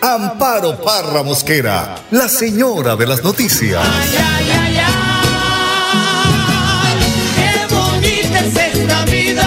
Amparo Parra Mosquera, la señora de las noticias. Ay, ay, ay, ay, qué bonita es esta vida.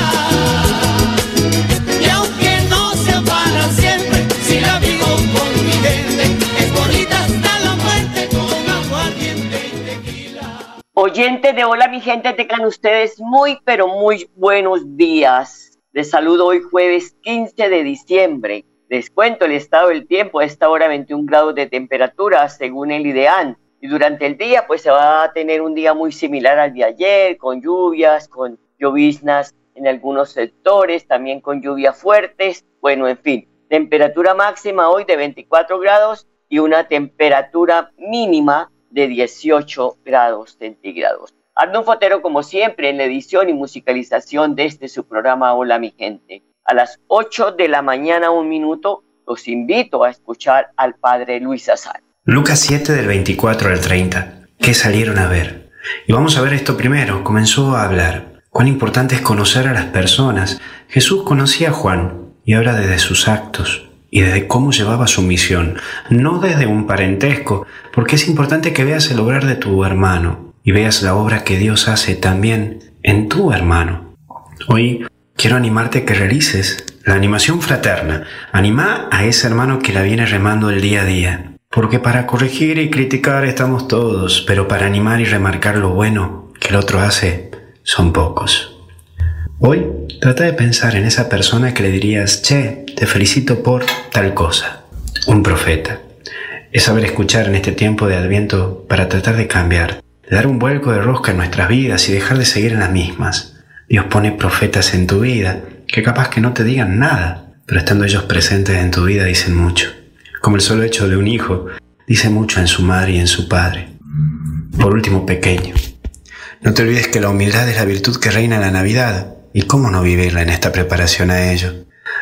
Y aunque no sea para siempre, si la vivo con mi gente, es bonita hasta la muerte con aguardiente y tequila. Oyentes de Hola mi gente, tengan ustedes muy pero muy buenos días. Les saludo hoy jueves 15 de diciembre. Les cuento el estado del tiempo, a esta hora 21 grados de temperatura según el IDEAN. Y durante el día pues se va a tener un día muy similar al de ayer, con lluvias, con lloviznas en algunos sectores, también con lluvias fuertes. Bueno, en fin, temperatura máxima hoy de 24 grados y una temperatura mínima de 18 grados centígrados. Arnón Fotero, como siempre, en la edición y musicalización de este su programa Hola mi gente. A las 8 de la mañana, un minuto, los invito a escuchar al padre Luis Azar. Lucas 7 del 24 al 30. ¿Qué salieron a ver? Y vamos a ver esto primero. Comenzó a hablar. Cuán importante es conocer a las personas. Jesús conocía a Juan y habla desde sus actos y desde cómo llevaba su misión, no desde un parentesco, porque es importante que veas el obrar de tu hermano y veas la obra que Dios hace también en tu hermano. Hoy quiero animarte a que realices la animación fraterna. Anima a ese hermano que la viene remando el día a día. Porque para corregir y criticar estamos todos, pero para animar y remarcar lo bueno que el otro hace son pocos. Hoy trata de pensar en esa persona que le dirías, che, te felicito por tal cosa. Un profeta. Es saber escuchar en este tiempo de adviento para tratar de cambiar, dar un vuelco de rosca en nuestras vidas y dejar de seguir en las mismas. Dios pone profetas en tu vida que capaz que no te digan nada, pero estando ellos presentes en tu vida dicen mucho. Como el solo hecho de un hijo dice mucho en su madre y en su padre. Por último, pequeño. No te olvides que la humildad es la virtud que reina en la Navidad. ¿Y cómo no vivirla en esta preparación a ello?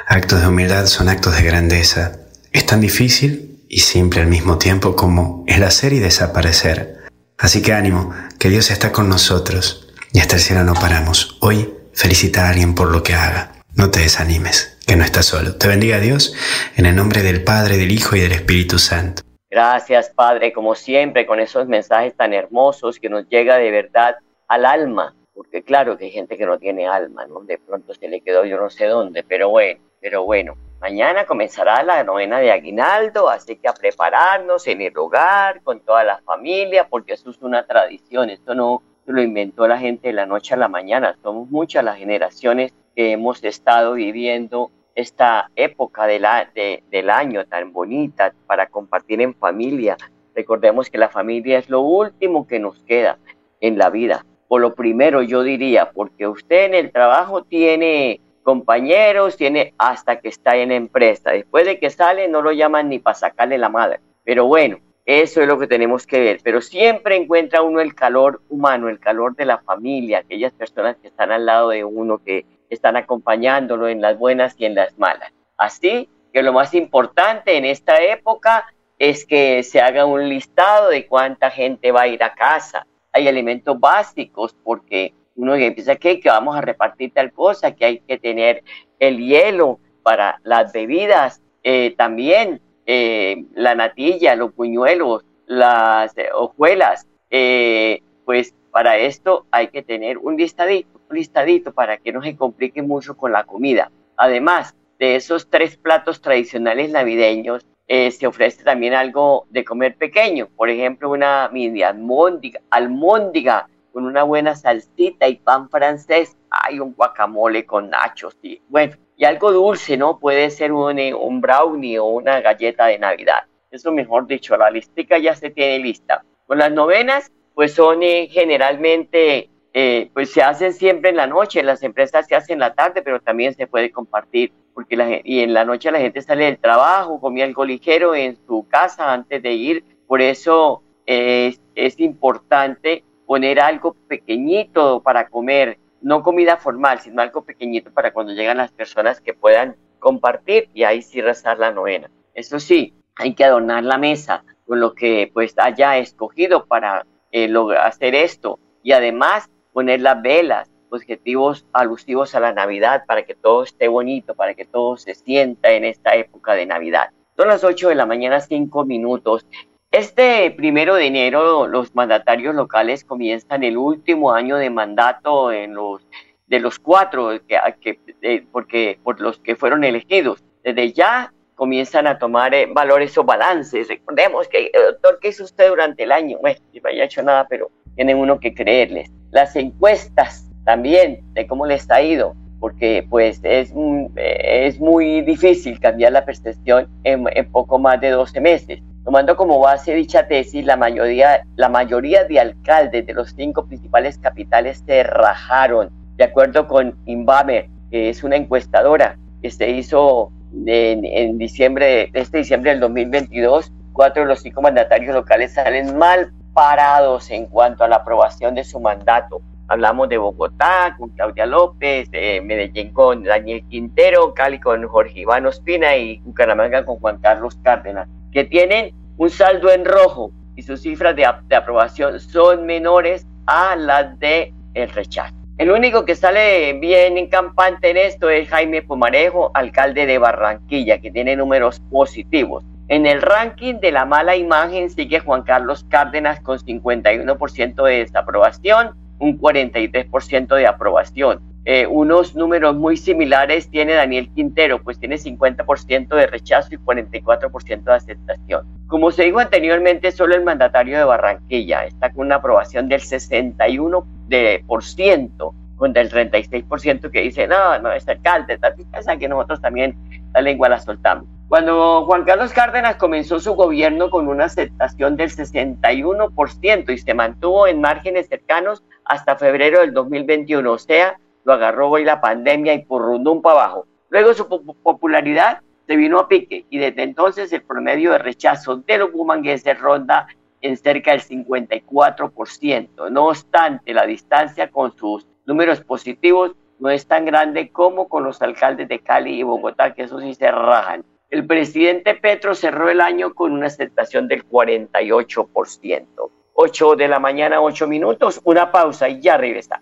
Actos de humildad son actos de grandeza. Es tan difícil y simple al mismo tiempo como el hacer y desaparecer. Así que ánimo, que Dios está con nosotros y hasta el cielo no paramos. Hoy felicita a alguien por lo que haga. No te desanimes, que no estás solo. Te bendiga Dios en el nombre del Padre, del Hijo y del Espíritu Santo. Gracias, Padre, como siempre, con esos mensajes tan hermosos que nos llega de verdad al alma, porque claro que hay gente que no tiene alma, ¿no? De pronto se le quedó yo no sé dónde, pero bueno, pero bueno. Mañana comenzará la novena de Aguinaldo, así que a prepararnos en el hogar, con toda la familia, porque eso es una tradición, esto no lo inventó la gente de la noche a la mañana, somos muchas las generaciones que hemos estado viviendo esta época de la, de- del año tan bonita para compartir en familia. Recordemos que la familia es lo último que nos queda en la vida. O lo primero yo diría, porque usted en el trabajo tiene compañeros, tiene hasta que está en empresa. Después de que sale no lo llaman ni para sacarle la madre. Pero bueno, eso es lo que tenemos que ver. Pero siempre encuentra uno el calor humano, el calor de la familia, aquellas personas que están al lado de uno, que están acompañándolo en las buenas y en las malas. Así que lo más importante en esta época es que se haga un listado de cuánta gente va a ir a casa. Hay alimentos básicos porque uno empieza que, que vamos a repartir tal cosa, que hay que tener el hielo para las bebidas, eh, también eh, la natilla, los puñuelos, las eh, hojuelas, eh, pues para esto hay que tener un listadito, un listadito para que no se complique mucho con la comida. Además de esos tres platos tradicionales navideños, se ofrece también algo de comer pequeño, por ejemplo, una mini almóndiga, almóndiga con una buena salsita y pan francés, hay un guacamole con nachos, y bueno, y algo dulce, ¿no? Puede ser un, eh, un brownie o una galleta de Navidad. Eso mejor dicho, la listica ya se tiene lista. Con las novenas, pues son eh, generalmente eh, pues se hacen siempre en la noche, las empresas se hacen en la tarde, pero también se puede compartir, porque la, y en la noche la gente sale del trabajo, comía algo ligero en su casa antes de ir, por eso es, es importante poner algo pequeñito para comer, no comida formal, sino algo pequeñito para cuando llegan las personas que puedan compartir y ahí sí rezar la novena. Eso sí, hay que adornar la mesa con lo que pues haya escogido para eh, lograr hacer esto y además poner las velas, objetivos alusivos a la Navidad para que todo esté bonito, para que todo se sienta en esta época de Navidad. Son las 8 de la mañana, 5 minutos. Este primero de enero los mandatarios locales comienzan el último año de mandato en los, de los cuatro que, que porque, por los que fueron elegidos. Desde ya comienzan a tomar eh, valores o balances. Recordemos que, eh, doctor, ¿qué hizo usted durante el año? Bueno, no haya hecho nada, pero tiene uno que creerles. Las encuestas también de cómo les ha ido, porque pues es, es muy difícil cambiar la percepción en, en, poco más de 12 meses. Tomando como base dicha tesis, la mayoría, la mayoría de alcaldes de los cinco principales capitales se rajaron, de acuerdo con Inbamer, que es una encuestadora que se hizo en, diciembre, este diciembre del 2022, cuatro de los cinco mandatarios locales salen mal parados en cuanto a la aprobación de su mandato. Hablamos de Bogotá con Claudia López, de Medellín con Daniel Quintero, Cali con Jorge Iván Ospina y Bucaramanga con Juan Carlos Cárdenas, que tienen un saldo en rojo y sus cifras de, de aprobación son menores a las de el rechazo. El único que sale bien en campante en esto es Jaime Pomarejo, alcalde de Barranquilla, que tiene números positivos. En el ranking de la mala imagen sigue Juan Carlos Cárdenas con 51% de desaprobación, un 43% de aprobación. Eh, unos números muy similares tiene Daniel Quintero, pues tiene 50% de rechazo y 44% de aceptación. Como se dijo anteriormente, solo el mandatario de Barranquilla está con una aprobación del 61% de por ciento contra el 36% que dice, no, no, es alcalde, piensa que nosotros también la lengua la soltamos. Cuando Juan Carlos Cárdenas comenzó su gobierno con una aceptación del 61% y se mantuvo en márgenes cercanos hasta febrero del 2021, o sea, lo agarró hoy la pandemia y por rundum para abajo. Luego su popularidad se vino a pique y desde entonces el promedio de rechazo de los bumangueses ronda en cerca del 54%. No obstante, la distancia con sus números positivos no es tan grande como con los alcaldes de Cali y Bogotá, que eso sí se rajan. El presidente Petro cerró el año con una aceptación del 48%. 8 de la mañana, 8 minutos, una pausa y ya regresa.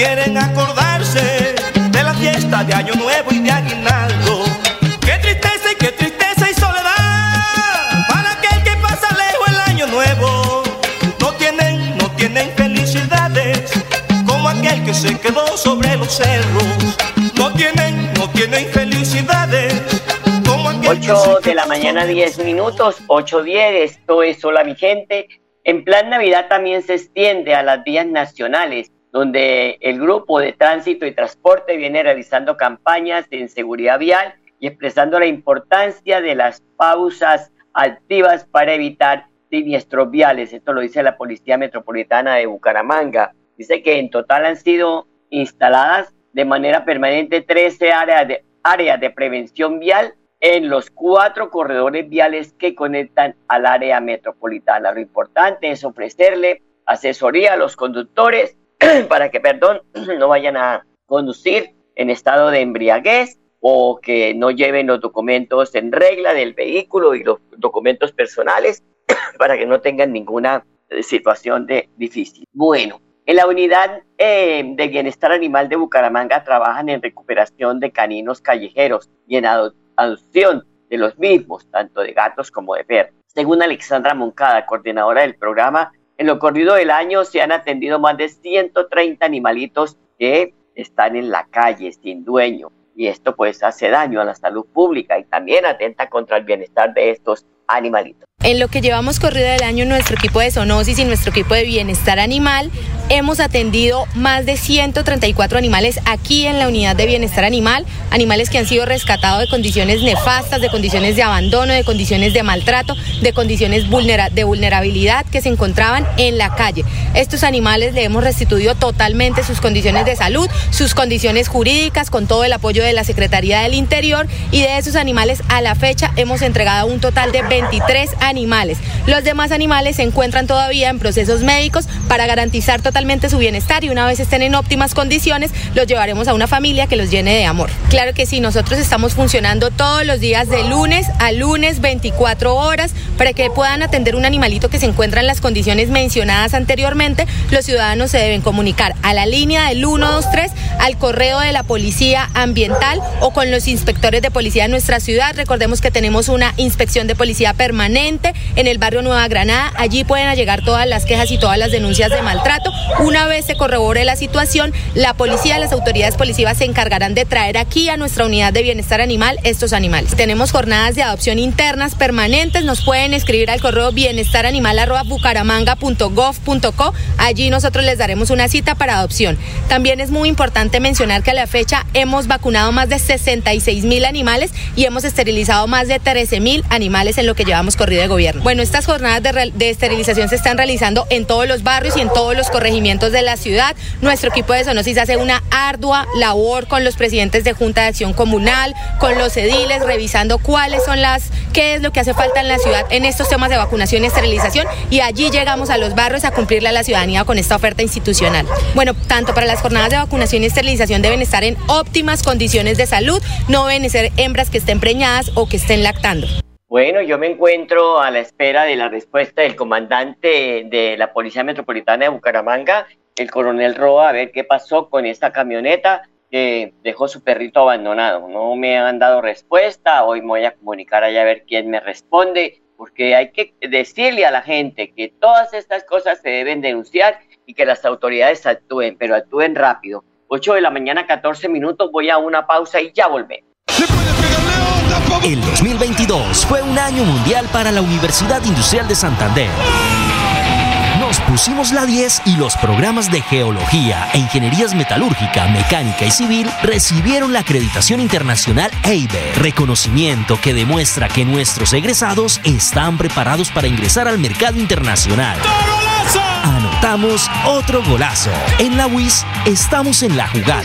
quieren acordarse de la fiesta de Año Nuevo y de Aguinaldo. Qué tristeza y qué tristeza y soledad para aquel que pasa lejos el Año Nuevo. No tienen, no tienen felicidades como aquel que se quedó sobre los cerros. No tienen, no tienen felicidades como aquel que se 8 de la mañana, 10 minutos, 8.10, esto es Hola mi gente. En plan Navidad también se extiende a las vías nacionales, donde el grupo de tránsito y transporte viene realizando campañas en seguridad vial y expresando la importancia de las pausas activas para evitar siniestros viales. Esto lo dice la Policía Metropolitana de Bucaramanga. Dice que en total han sido instaladas de manera permanente 13 áreas de, áreas de prevención vial en los cuatro corredores viales que conectan al área metropolitana. Lo importante es ofrecerle asesoría a los conductores para que, perdón, no vayan a conducir en estado de embriaguez o que no lleven los documentos en regla del vehículo y los documentos personales para que no tengan ninguna eh, situación de difícil. Bueno, en la unidad eh, de bienestar animal de Bucaramanga trabajan en recuperación de caninos callejeros y en ado- adopción de los mismos, tanto de gatos como de perros. Según Alexandra Moncada, coordinadora del programa, en lo corrido del año se han atendido más de 130 animalitos que están en la calle sin dueño. Y esto pues hace daño a la salud pública y también atenta contra el bienestar de estos animalitos. En lo que llevamos corrido del año, nuestro equipo de zoonosis y nuestro equipo de bienestar animal hemos atendido más de 134 animales aquí en la unidad de bienestar animal, animales que han sido rescatados de condiciones nefastas, de condiciones de abandono, de condiciones de maltrato, de condiciones vulnera- de vulnerabilidad que se encontraban en la calle. Estos animales le hemos restituido totalmente sus condiciones de salud, sus condiciones jurídicas, con todo el apoyo de la Secretaría del Interior y de esos animales a la fecha hemos entregado un total de 23 animales. Los demás animales se encuentran todavía en procesos médicos para garantizar totalmente su bienestar y una vez estén en óptimas condiciones los llevaremos a una familia que los llene de amor. Claro que sí, nosotros estamos funcionando todos los días de lunes a lunes 24 horas para que puedan atender un animalito que se encuentra en las condiciones mencionadas anteriormente. Los ciudadanos se deben comunicar a la línea del 123, al correo de la policía ambiental o con los inspectores de policía de nuestra ciudad. Recordemos que tenemos una inspección de policía permanente en el barrio Nueva Granada. Allí pueden llegar todas las quejas y todas las denuncias de maltrato. Una vez se corrobore la situación, la policía, las autoridades policivas se encargarán de traer aquí a nuestra unidad de bienestar animal estos animales. Tenemos jornadas de adopción internas permanentes. Nos pueden escribir al correo bienestaranimal.bucaramanga.gov.co. Allí nosotros les daremos una cita para adopción. También es muy importante mencionar que a la fecha hemos vacunado más de 66 mil animales y hemos esterilizado más de 13 mil animales en lo que llevamos corrido de gobierno. Bueno, estas jornadas de, esterilización se están realizando en todos los barrios y en todos los corregimientos de la ciudad. Nuestro equipo de Sonosis hace una ardua labor con los presidentes de Junta de Acción Comunal, con los ediles, revisando cuáles son las, qué es lo que hace falta en la ciudad estos temas de vacunación y esterilización y allí llegamos a los barrios a cumplirle a la ciudadanía con esta oferta institucional. Bueno, tanto para las jornadas de vacunación y esterilización deben estar en óptimas condiciones de salud, no deben ser hembras que estén preñadas o que estén lactando. Bueno, yo me encuentro a la espera de la respuesta del comandante de la Policía Metropolitana de Bucaramanga, el coronel Roa, a ver qué pasó con esta camioneta que dejó su perrito abandonado. No me han dado respuesta, hoy me voy a comunicar allá a ver quién me responde, porque hay que decirle a la gente que todas estas cosas se deben denunciar y que las autoridades actúen, pero actúen rápido. 8 de la mañana, 14 minutos, voy a una pausa y ya volvemos. El 2022 fue un año mundial para la Universidad Industrial de Santander. Pusimos la 10 y los programas de Geología e Ingenierías Metalúrgica, Mecánica y Civil recibieron la acreditación internacional EIBE, reconocimiento que demuestra que nuestros egresados están preparados para ingresar al mercado internacional. Anotamos otro golazo. En la WIS estamos en la jugada.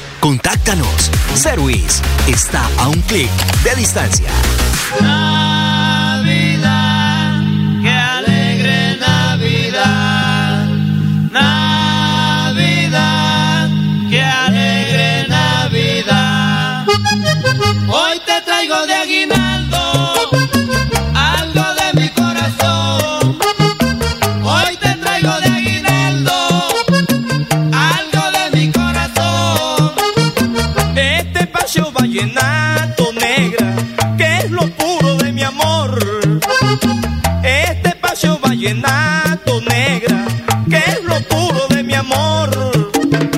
Contáctanos. Service está a un clic de distancia. Vallenato negra, que es lo puro de mi amor.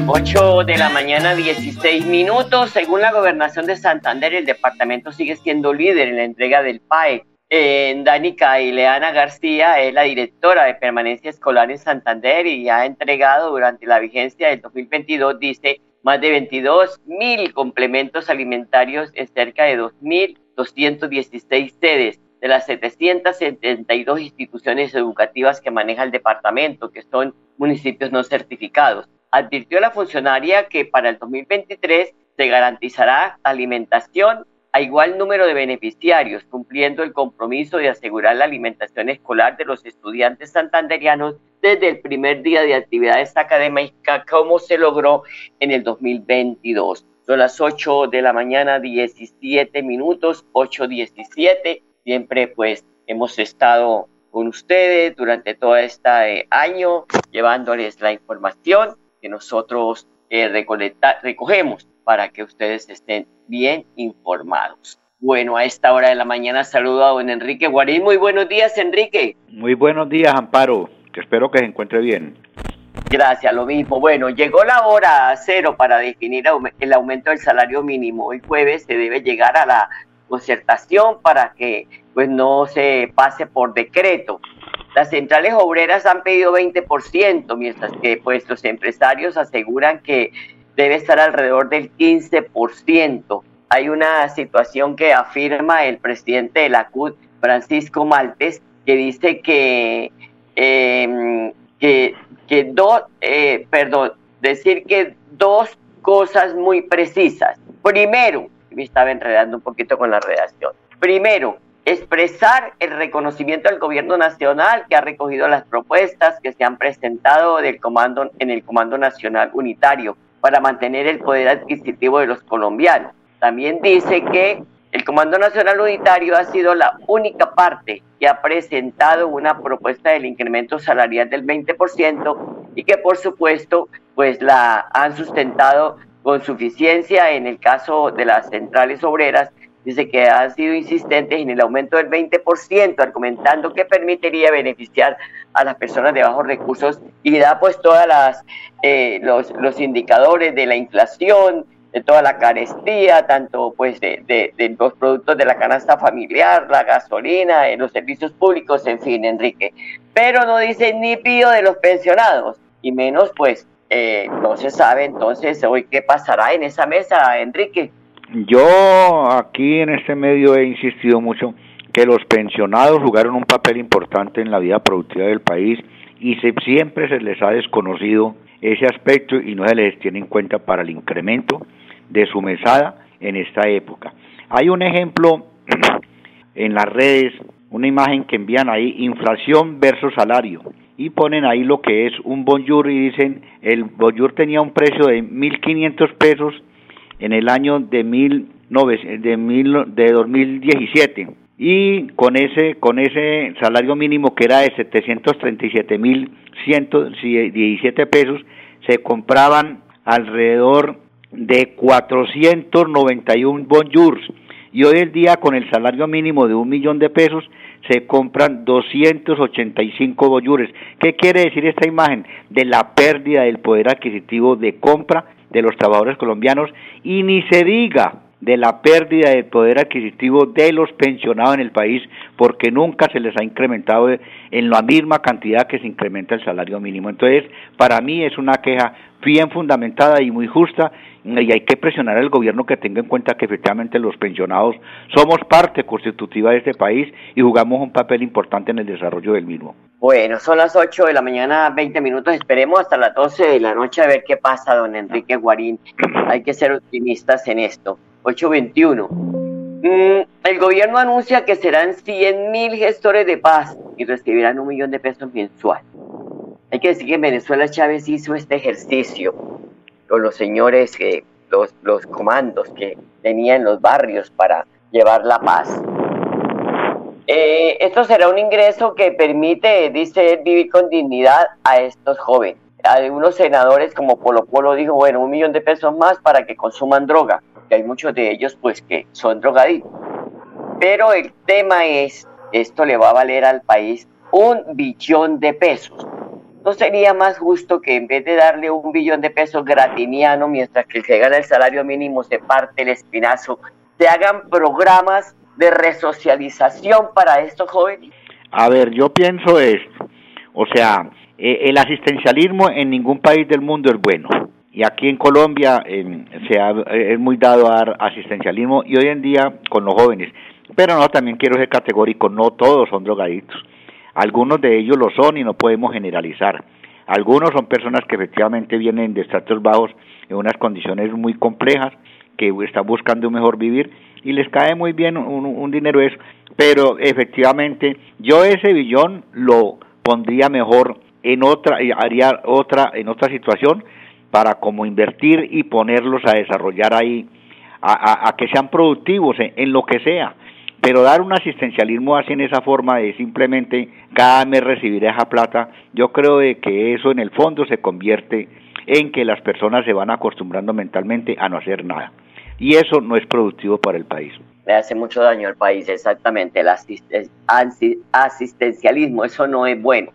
8 de la mañana, 16 minutos. Según la gobernación de Santander, el departamento sigue siendo líder en la entrega del PAE. Eh, Danica Ileana García es la directora de permanencia escolar en Santander y ha entregado durante la vigencia del 2022, dice, más de 22 mil complementos alimentarios en cerca de 2.216 sedes de las 772 instituciones educativas que maneja el departamento, que son municipios no certificados. Advirtió la funcionaria que para el 2023 se garantizará alimentación a igual número de beneficiarios, cumpliendo el compromiso de asegurar la alimentación escolar de los estudiantes santanderianos desde el primer día de actividades académicas, como se logró en el 2022. Son las 8 de la mañana, 17 minutos, 8.17. Siempre pues hemos estado con ustedes durante todo este año, llevándoles la información que nosotros eh, recolecta- recogemos para que ustedes estén bien informados. Bueno, a esta hora de la mañana saludo a don Enrique Guarín. Muy buenos días, Enrique. Muy buenos días, Amparo, que espero que se encuentre bien. Gracias, lo mismo. Bueno, llegó la hora cero para definir el aumento del salario mínimo. Hoy jueves se debe llegar a la concertación para que pues no se pase por decreto. Las centrales obreras han pedido 20%, mientras que pues los empresarios aseguran que debe estar alrededor del 15%. Hay una situación que afirma el presidente de la CUT, Francisco Maltes, que dice que, eh, que, que dos, eh, perdón, decir que dos cosas muy precisas. Primero, me estaba enredando un poquito con la redacción. Primero, expresar el reconocimiento al gobierno nacional que ha recogido las propuestas que se han presentado del comando, en el Comando Nacional Unitario para mantener el poder adquisitivo de los colombianos. También dice que el Comando Nacional Unitario ha sido la única parte que ha presentado una propuesta del incremento salarial del 20% y que por supuesto pues la han sustentado con suficiencia en el caso de las centrales obreras dice que han sido insistentes en el aumento del 20%, argumentando que permitiría beneficiar a las personas de bajos recursos y da pues todas eh, los, los indicadores de la inflación, de toda la carestía, tanto pues de, de- de los productos de la canasta familiar, la gasolina, eh, los servicios públicos, en fin, Enrique. Pero no dice ni pío de los pensionados, y menos pues eh, no se sabe entonces hoy qué pasará en esa mesa, Enrique. Yo aquí en este medio he insistido mucho que los pensionados jugaron un papel importante en la vida productiva del país y se- siempre se les ha desconocido ese aspecto y no se les tiene en cuenta para el incremento de su mesada en esta época. Hay un ejemplo en las redes, una imagen que envían ahí, inflación versus salario, y ponen ahí lo que es un bonjour y dicen, el bonjour tenía un precio de 1.500 pesos en el año de, mil de, mil, de 2017 y con ese con ese salario mínimo que era de 737.117 pesos se compraban alrededor de 491 bonjours. Y hoy en día con el salario mínimo de un millón de pesos se compran 285 bonjours. ¿Qué quiere decir esta imagen? De la pérdida del poder adquisitivo de compra de los trabajadores colombianos y ni se diga de la pérdida del poder adquisitivo de los pensionados en el país porque nunca se les ha incrementado en la misma cantidad que se incrementa el salario mínimo. Entonces, para mí es una queja bien fundamentada y muy justa y hay que presionar al gobierno que tenga en cuenta que efectivamente los pensionados somos parte constitutiva de este país y jugamos un papel importante en el desarrollo del mismo. Bueno, son las 8 de la mañana, 20 minutos. Esperemos hasta las 12 de la noche a ver qué pasa, don Enrique Guarín. Hay que ser optimistas en esto. 821. Mm, el gobierno anuncia que serán 100 mil gestores de paz y recibirán un millón de pesos mensual. Hay que decir que en Venezuela Chávez hizo este ejercicio con los señores, los, los comandos que tenía en los barrios para llevar la paz. Eh, esto será un ingreso que permite, dice vivir con dignidad a estos jóvenes. Algunos senadores como Polo Polo dijo, bueno, un millón de pesos más para que consuman droga, que hay muchos de ellos pues que son drogadictos. Pero el tema es, esto le va a valer al país un billón de pesos. ¿No sería más justo que en vez de darle un billón de pesos gratiniano mientras que el que gana el salario mínimo se parte el espinazo, se hagan programas de resocialización para estos jóvenes? A ver, yo pienso esto. O sea, eh, el asistencialismo en ningún país del mundo es bueno. Y aquí en Colombia se ha- es muy dado a dar asistencialismo y hoy en día con los jóvenes. Pero no, también quiero ser categórico, no todos son drogadictos. Algunos de ellos lo son y no podemos generalizar. Algunos son personas que efectivamente vienen de estratos bajos en unas condiciones muy complejas, que están buscando un mejor vivir y les cae muy bien un, un dinero eso. Pero efectivamente yo ese billón lo pondría mejor en otra, haría otra, en otra situación para como invertir y ponerlos a desarrollar ahí, a, que sean productivos en, lo que sea. Pero dar un asistencialismo así en esa forma de simplemente cada mes recibir esa plata, yo creo de que eso en el fondo se convierte en que las personas se van acostumbrando mentalmente a no hacer nada. Y eso no es productivo para el país. Le hace mucho daño al país, exactamente. El asistencialismo, eso no es bueno.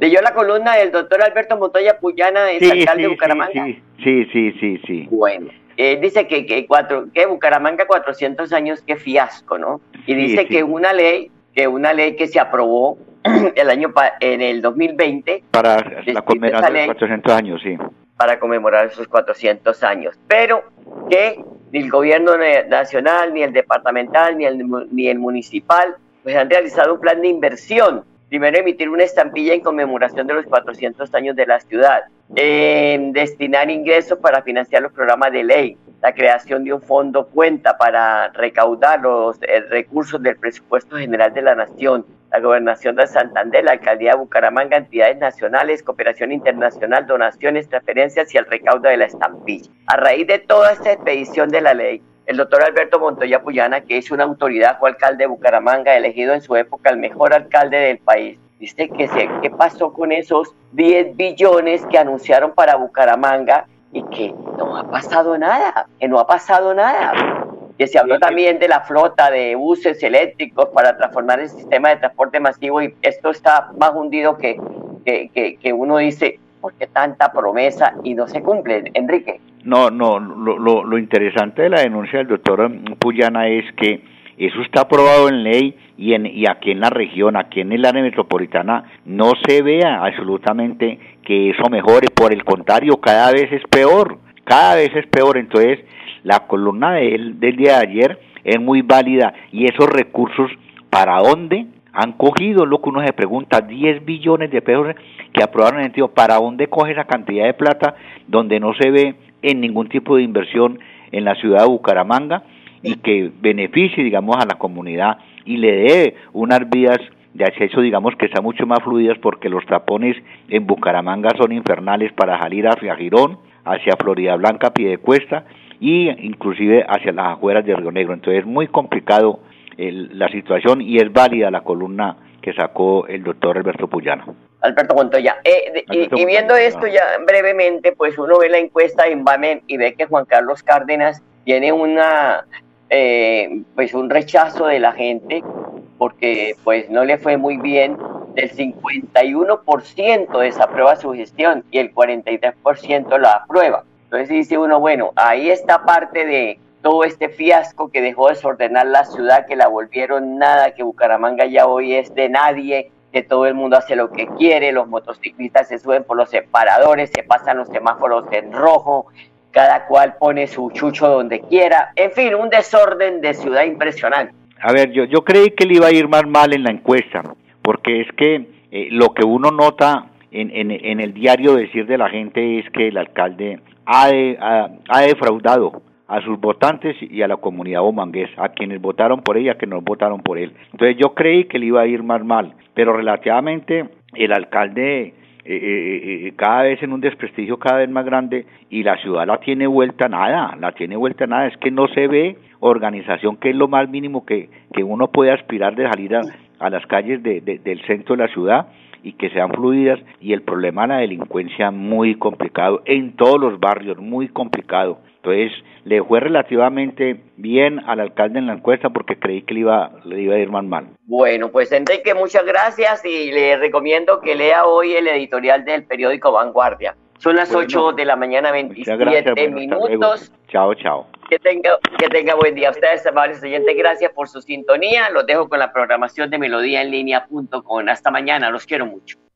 Leyó la columna del doctor Alberto Montoya Puyana, es alcalde de Bucaramanga. sí, sí, sí, sí, sí. Bueno, eh, dice que, que, cuatro, que Bucaramanga 400 años, qué fiasco, ¿no? Y Sí, dice sí. que una ley, que una ley que se aprobó el año pa- en el 2020 Para la conmemoración de ley. 400 años, sí. para conmemorar esos 400 años, pero que ni el gobierno nacional, ni el departamental, ni el, ni el municipal, pues han realizado un plan de inversión. Primero emitir una estampilla en conmemoración de los 400 años de la ciudad, en destinar ingresos para financiar los programas de ley, la creación de un fondo cuenta para recaudar los eh, recursos del presupuesto general de la nación, la gobernación de Santander, la alcaldía de Bucaramanga, entidades nacionales, cooperación internacional, donaciones, transferencias y el recaudo de la estampilla. A raíz de toda esta expedición de la ley, el doctor Alberto Montoya Puyana, que es una autoridad, fue alcalde de Bucaramanga, elegido en su época el mejor alcalde del país. Dice que se, qué pasó con esos 10 billones que anunciaron para Bucaramanga y que no ha pasado nada, que no ha pasado nada. Que se habló también de la flota de buses eléctricos para transformar el sistema de transporte masivo y esto está más hundido que, que, que, que uno dice, ¿por qué tanta promesa y no se cumple, Enrique? No, no, lo, lo, lo interesante de la denuncia del doctor Puyana es que eso está aprobado en ley y, en, y aquí en la región, aquí en el área metropolitana, no se vea absolutamente que eso mejore. Por el contrario, cada vez es peor, cada vez es peor. Entonces, la columna de él, del día de ayer es muy válida y esos recursos, ¿para dónde? Han cogido lo que uno se pregunta, 10 billones de pesos que aprobaron en el sentido, ¿para dónde coge esa cantidad de plata donde no se ve en ningún tipo de inversión en la ciudad de Bucaramanga y que beneficie, digamos, a la comunidad y le dé unas vías de acceso, digamos, que sean mucho más fluidas porque los tapones en Bucaramanga son infernales para salir hacia Girón, hacia Florida Blanca, Piedecuesta y inclusive hacia las afueras de Río Negro. Entonces es muy complicado el- la situación y es válida la columna que sacó el doctor Alberto Puyana. Alberto Montoya. Eh, de- y- Alberto y, viendo Montoya, esto ya brevemente, pues uno ve la encuesta de Invamen y ve que Juan Carlos Cárdenas tiene una, eh, pues un rechazo de la gente porque pues no le fue muy bien. Del 51% desaprueba su gestión y el 43% la aprueba. Entonces dice uno, bueno, ahí está parte de todo este fiasco que dejó desordenar la ciudad, que la volvieron nada, que Bucaramanga ya hoy es de nadie, que todo el mundo hace lo que quiere, los motociclistas se suben por los separadores, se pasan los semáforos en rojo, cada cual pone su chucho donde quiera, en fin, un desorden de ciudad impresionante. A ver, yo, yo creí que le iba a ir más mal en la encuesta, porque es que eh, lo que uno nota en, en, en el diario decir de la gente es que el alcalde ha, ha, ha defraudado a sus votantes y a la comunidad bomanguesa, a quienes votaron por ella, que no votaron por él. Entonces yo creí que le iba a ir más mal, pero relativamente el alcalde eh, eh, eh, cada vez en un desprestigio cada vez más grande y la ciudad la tiene vuelta a nada, la tiene vuelta a nada, es que no se ve organización que es lo más mínimo que, que uno puede aspirar de salir a, a las calles de- de- del centro de la ciudad y que sean fluidas y el problema de la delincuencia muy complicado en todos los barrios, muy complicado. Entonces le fue relativamente bien al alcalde en la encuesta porque creí que le iba, le iba a ir más mal. Bueno, pues Enrique, muchas gracias y le recomiendo que lea hoy el editorial del periódico Vanguardia. Son las Bueno, 8 de la mañana, Muchas 27 gracias. bueno, minutos. Chao, chao. Que tenga, que tenga buen día. A ustedes, amables oyentes, gracias por su sintonía. Los dejo con la programación de melodíaenlínea.com. Hasta mañana, los quiero mucho.